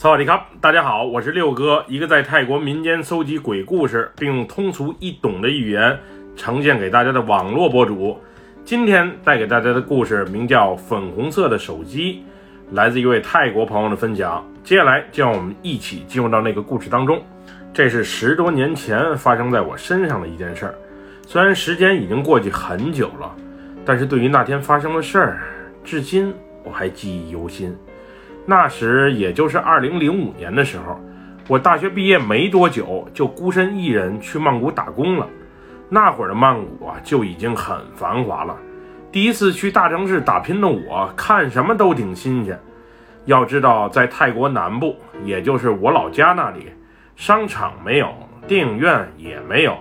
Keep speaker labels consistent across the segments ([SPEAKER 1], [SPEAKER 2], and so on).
[SPEAKER 1] 萨瓦迪卡，大家好，我是六哥，一个在泰国民间搜集鬼故事，并用通俗易懂的语言呈现给大家的网络博主。今天带给大家的故事名叫《粉红色的手机》，来自一位泰国朋友的分享。接下来就让我们一起进入到那个故事当中。这是十多年前发生在我身上的一件事儿，虽然时间已经过去很久了，但是对于那天发生的事儿，至今我还记忆犹新。那时也就是二零零五年的时候，我大学毕业没多久，就孤身一人去曼谷打工了。那会儿的曼谷啊，就已经很繁华了。第一次去大城市打拼的我，看什么都挺新鲜。要知道，在泰国南部，也就是我老家那里。商场没有，电影院也没有，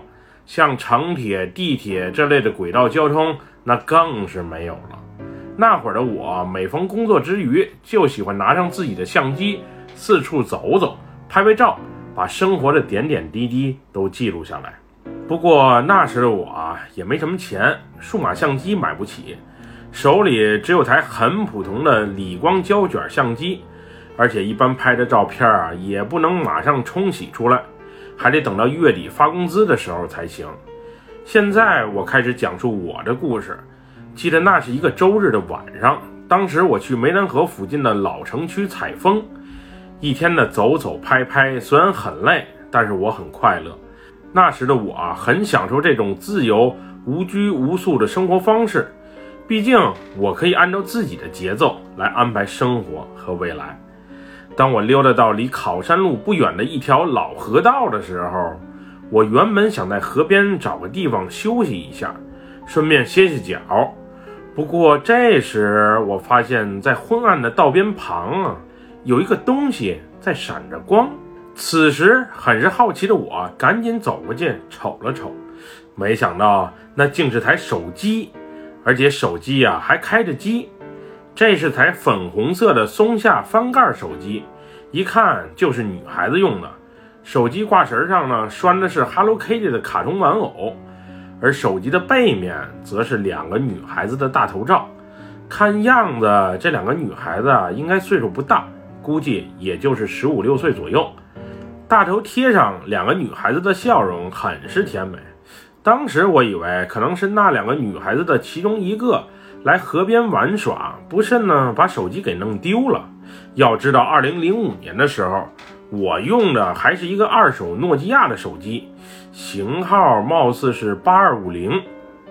[SPEAKER 1] 像城铁、地铁这类的轨道交通，那更是没有了。那会儿的我，每逢工作之余，就喜欢拿上自己的相机，四处走走，拍拍照，把生活的点点滴滴都记录下来。不过那时的我啊，也没什么钱，数码相机买不起，手里只有台很普通的理光胶卷相机。而且一般拍的照片啊，也不能马上冲洗出来，还得等到月底发工资的时候才行。现在我开始讲述我的故事。记得那是一个周日的晚上，当时我去湄南河附近的老城区采风，一天的走走拍拍，虽然很累，但是我很快乐。那时的我，很享受这种自由、无拘无束的生活方式，毕竟我可以按照自己的节奏来安排生活和未来。当我溜达到离考山路不远的一条老河道的时候，我原本想在河边找个地方休息一下，顺便歇歇脚。不过这时我发现，在昏暗的道边旁啊，有一个东西在闪着光。此时很是好奇的我，赶紧走过去瞅了瞅，没想到那竟是台手机，而且手机呀还开着机。这是台粉红色的松下翻盖手机，一看就是女孩子用的。手机挂绳上呢拴的是 Hello Kitty 的卡通玩偶，而手机的背面则是两个女孩子的大头照。看样子这两个女孩子啊应该岁数不大，估计也就是十五六岁左右。大头贴上两个女孩子的笑容很是甜美。当时我以为可能是那两个女孩子的其中一个。来河边玩耍，不慎呢把手机给弄丢了。要知道，二零零五年的时候，我用的还是一个二手诺基亚的手机，型号貌似是八二五零。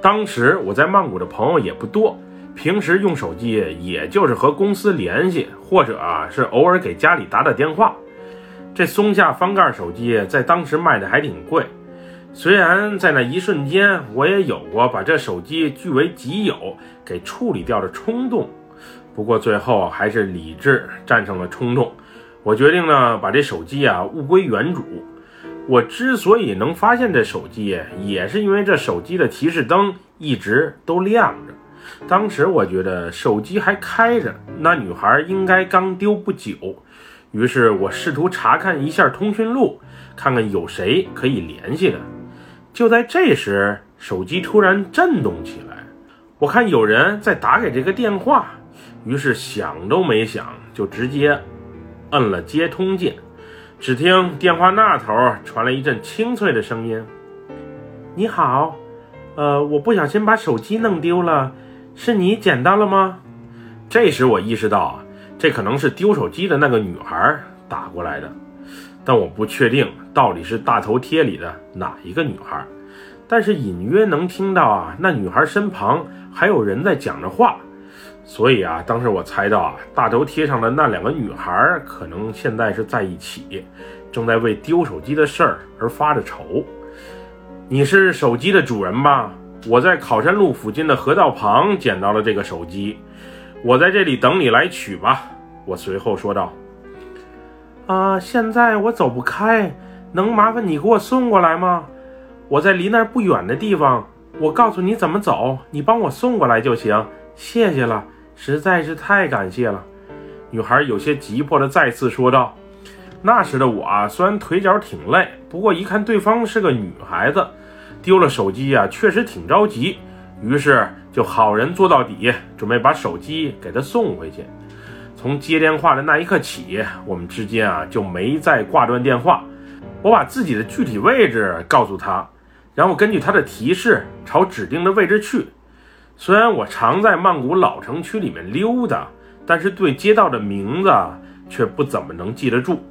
[SPEAKER 1] 当时我在曼谷的朋友也不多，平时用手机也就是和公司联系，或者啊是偶尔给家里打打电话。这松下翻盖手机在当时卖的还挺贵。虽然在那一瞬间，我也有过把这手机据为己有给处理掉的冲动，不过最后还是理智战胜了冲动。我决定呢，把这手机啊物归原主。我之所以能发现这手机，也是因为这手机的提示灯一直都亮着。当时我觉得手机还开着，那女孩应该刚丢不久。于是我试图查看一下通讯录，看看有谁可以联系的。就在这时，手机突然震动起来。我看有人在打给这个电话，于是想都没想就直接摁了接通键。只听电话那头传来一阵清脆的声音：“你好，呃，我不小心把手机弄丢了，是你捡到了吗？”这时我意识到，这可能是丢手机的那个女孩打过来的。但我不确定到底是大头贴里的哪一个女孩，但是隐约能听到啊，那女孩身旁还有人在讲着话，所以啊，当时我猜到啊，大头贴上的那两个女孩可能现在是在一起，正在为丢手机的事儿而发着愁。你是手机的主人吧？我在考山路附近的河道旁捡到了这个手机，我在这里等你来取吧。我随后说道。啊，现在我走不开，能麻烦你给我送过来吗？我在离那不远的地方，我告诉你怎么走，你帮我送过来就行。谢谢了，实在是太感谢了。女孩有些急迫地再次说道。那时的我啊，虽然腿脚挺累，不过一看对方是个女孩子，丢了手机啊，确实挺着急，于是就好人做到底，准备把手机给她送回去。从接电话的那一刻起，我们之间啊就没再挂断电话。我把自己的具体位置告诉他，然后根据他的提示朝指定的位置去。虽然我常在曼谷老城区里面溜达，但是对街道的名字却不怎么能记得住。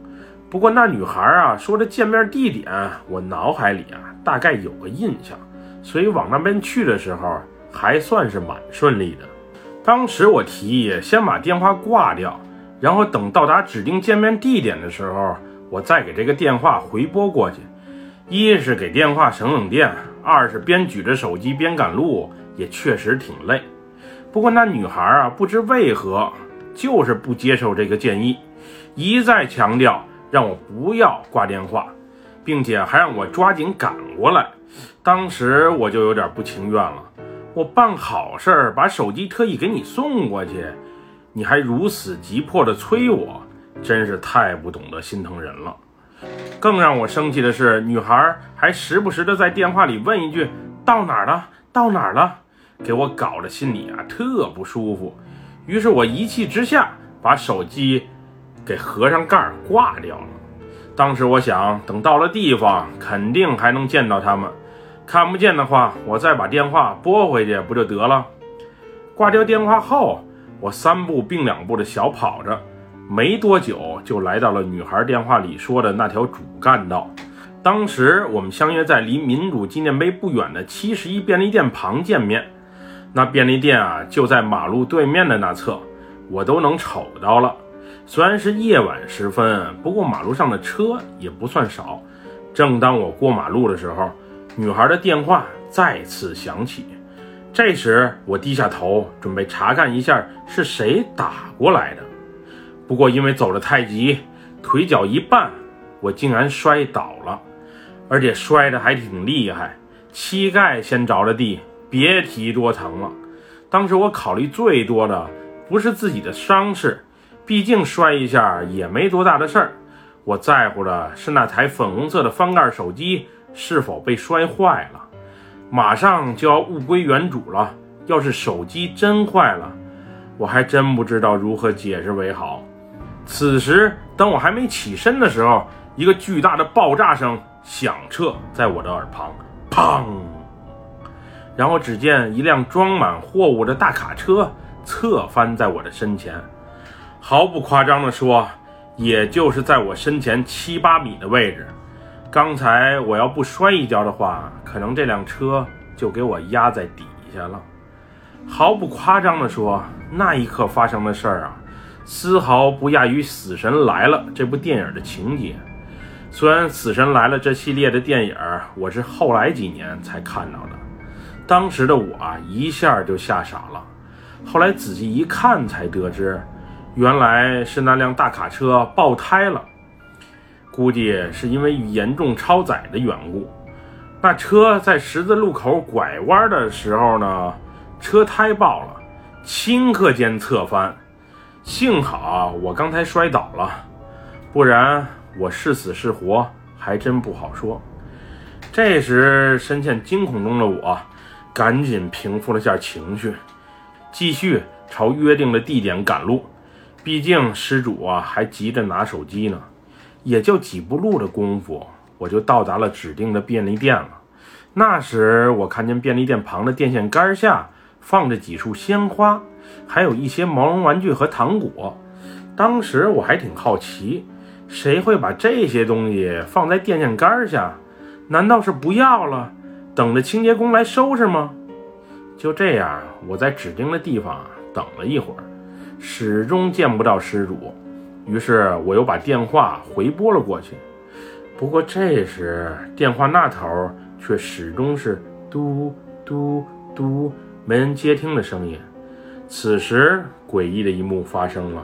[SPEAKER 1] 不过那女孩啊说的见面地点，我脑海里啊大概有个印象，所以往那边去的时候还算是蛮顺利的。当时我提议先把电话挂掉，然后等到达指定见面地点的时候，我再给这个电话回拨过去。一是给电话省省电，二是边举着手机边赶路，也确实挺累。不过那女孩啊，不知为何就是不接受这个建议，一再强调让我不要挂电话，并且还让我抓紧赶过来。当时我就有点不情愿了。我办好事儿，把手机特意给你送过去，你还如此急迫地催我，真是太不懂得心疼人了。更让我生气的是，女孩还时不时地在电话里问一句：“到哪儿了？到哪儿了？”给我搞得心里啊特不舒服。于是我一气之下把手机给合上盖挂掉了。当时我想，等到了地方，肯定还能见到他们。看不见的话，我再把电话拨回去不就得了？挂掉电话后，我三步并两步的小跑着，没多久就来到了女孩电话里说的那条主干道。当时我们相约在离民主纪念碑不远的七十一便利店旁见面。那便利店啊，就在马路对面的那侧，我都能瞅到了。虽然是夜晚时分，不过马路上的车也不算少。正当我过马路的时候，女孩的电话再次响起，这时我低下头准备查看一下是谁打过来的。不过因为走得太急，腿脚一绊，我竟然摔倒了，而且摔得还挺厉害，膝盖先着了地，别提多疼了。当时我考虑最多的不是自己的伤势，毕竟摔一下也没多大的事儿，我在乎的是那台粉红色的翻盖手机。是否被摔坏了？马上就要物归原主了。要是手机真坏了，我还真不知道如何解释为好。此时，当我还没起身的时候，一个巨大的爆炸声响彻在我的耳旁，砰！然后只见一辆装满货物的大卡车侧翻在我的身前，毫不夸张地说，也就是在我身前七八米的位置。刚才我要不摔一跤的话，可能这辆车就给我压在底下了。毫不夸张地说，那一刻发生的事儿啊，丝毫不亚于《死神来了》这部电影的情节。虽然《死神来了》这系列的电影我是后来几年才看到的，当时的我啊一下就吓傻了。后来仔细一看才得知，原来是那辆大卡车爆胎了。估计是因为严重超载的缘故，那车在十字路口拐弯的时候呢，车胎爆了，顷刻间侧翻。幸好我刚才摔倒了，不然我是死是活还真不好说。这时深陷惊恐中的我，赶紧平复了下情绪，继续朝约定的地点赶路。毕竟失主啊还急着拿手机呢。也就几步路的功夫，我就到达了指定的便利店了。那时，我看见便利店旁的电线杆下放着几束鲜花，还有一些毛绒玩具和糖果。当时我还挺好奇，谁会把这些东西放在电线杆下？难道是不要了，等着清洁工来收拾吗？就这样，我在指定的地方等了一会儿，始终见不到失主。于是我又把电话回拨了过去，不过这时电话那头却始终是嘟嘟嘟，没人接听的声音。此时诡异的一幕发生了，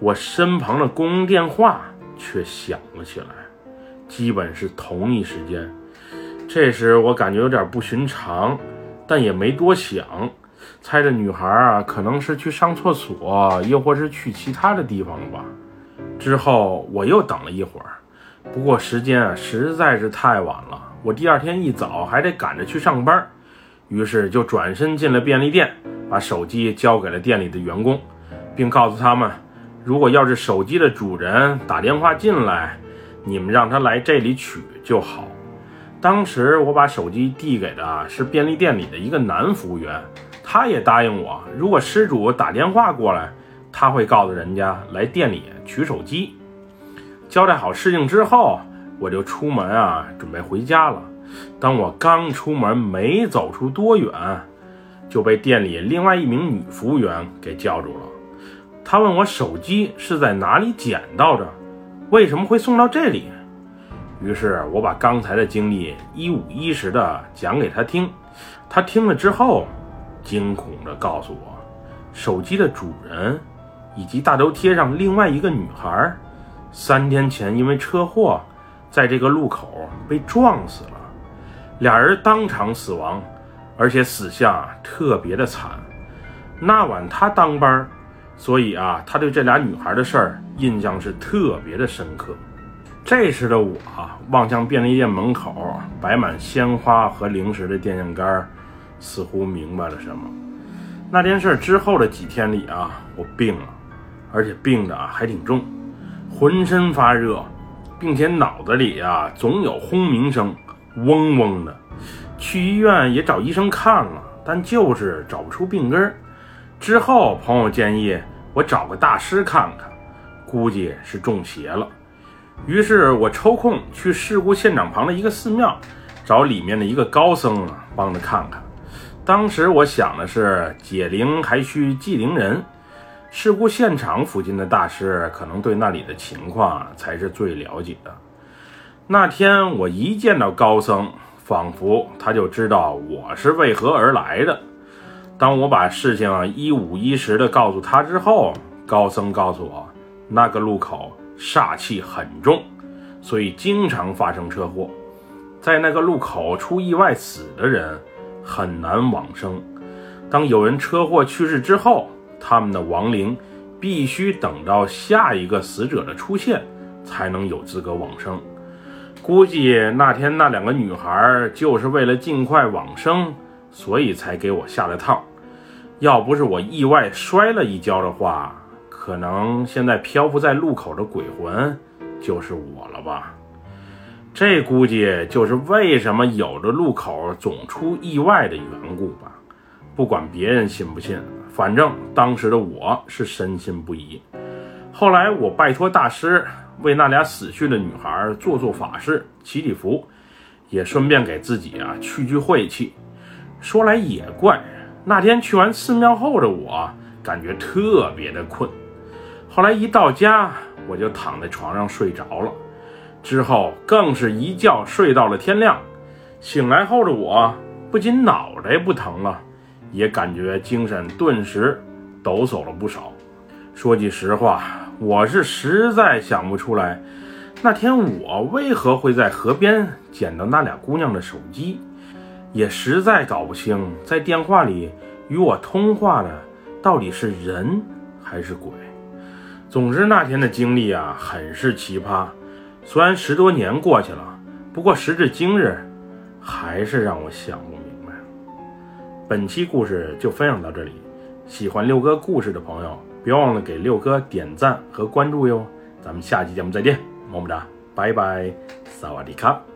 [SPEAKER 1] 我身旁的公用电话却响了起来，基本是同一时间。这时我感觉有点不寻常，但也没多想。猜着女孩啊，可能是去上厕所，又或是去其他的地方了吧。之后我又等了一会儿，不过时间啊实在是太晚了，我第二天一早还得赶着去上班，于是就转身进了便利店，把手机交给了店里的员工，并告诉他们，如果要是手机的主人打电话进来，你们让他来这里取就好。当时我把手机递给的是便利店里的一个男服务员，他也答应我，如果失主打电话过来，他会告诉人家来店里取手机。交代好事情之后，我就出门啊，准备回家了。当我刚出门，没走出多远，就被店里另外一名女服务员给叫住了。她问我手机是在哪里捡到的，为什么会送到这里？于是我把刚才的经历一五一十的讲给他听，他听了之后，惊恐的告诉我，手机的主人以及大头贴上另外一个女孩，三天前因为车祸，在这个路口被撞死了，俩人当场死亡，而且死相特别的惨。那晚他当班，所以啊，他对这俩女孩的事儿印象是特别的深刻。这时的我望向便利店门口摆满鲜花和零食的电线杆，似乎明白了什么。那件事之后的几天里啊，我病了，而且病的还挺重，浑身发热，并且脑子里啊总有轰鸣声，嗡嗡的。去医院也找医生看了，但就是找不出病根儿。之后朋友建议我找个大师看看，估计是中邪了。于是我抽空去事故现场旁的一个寺庙，找里面的一个高僧啊，帮着看看。当时我想的是解铃还需系铃人，事故现场附近的大师可能对那里的情况才是最了解的。那天我一见到高僧，仿佛他就知道我是为何而来的。当我把事情一五一十的告诉他之后，高僧告诉我，那个路口。煞气很重，所以经常发生车祸。在那个路口出意外死的人很难往生。当有人车祸去世之后，他们的亡灵必须等到下一个死者的出现，才能有资格往生。估计那天那两个女孩就是为了尽快往生，所以才给我下了套。要不是我意外摔了一跤的话，可能现在漂浮在路口的鬼魂就是我了吧？这估计就是为什么有的路口总出意外的缘故吧。不管别人信不信，反正当时的我是深信不疑。后来我拜托大师为那俩死去的女孩做做法事、祈祈福，也顺便给自己啊去去晦气。说来也怪，那天去完寺庙后的我，感觉特别的困。后来一到家，我就躺在床上睡着了，之后更是一觉睡到了天亮。醒来后的我，不仅脑袋不疼了，也感觉精神顿时抖擞了不少。说句实话，我是实在想不出来，那天我为何会在河边捡到那俩姑娘的手机，也实在搞不清在电话里与我通话的到底是人还是鬼。总之那天的经历啊，很是奇葩。虽然十多年过去了，不过时至今日，还是让我想不明白。本期故事就分享到这里，喜欢六哥故事的朋友，别忘了给六哥点赞和关注哟。咱们下期节目再见，么么哒，拜拜，萨瓦迪卡。